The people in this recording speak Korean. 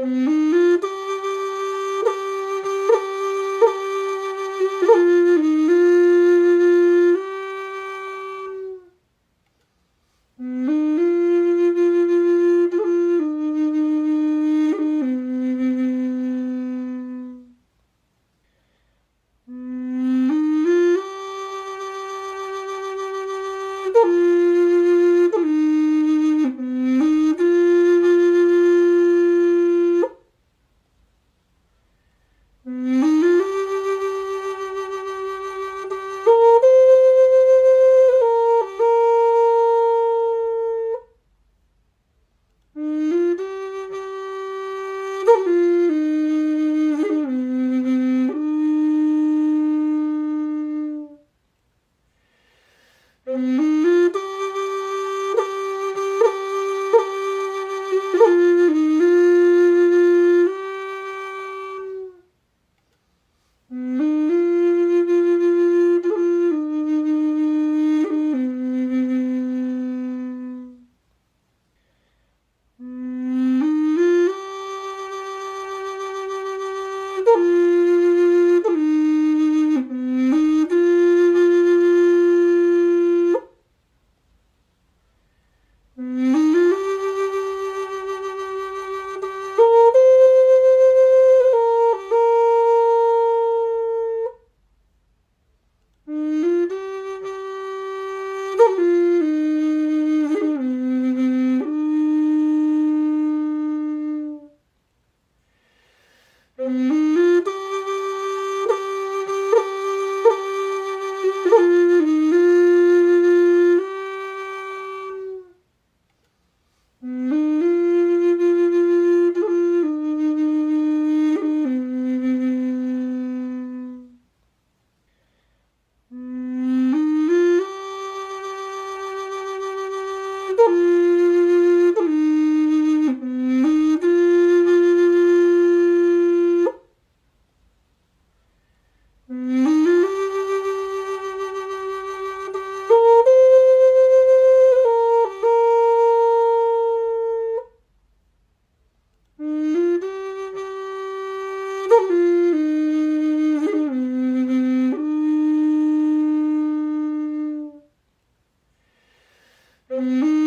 Mm-hmm. Mm-hmm.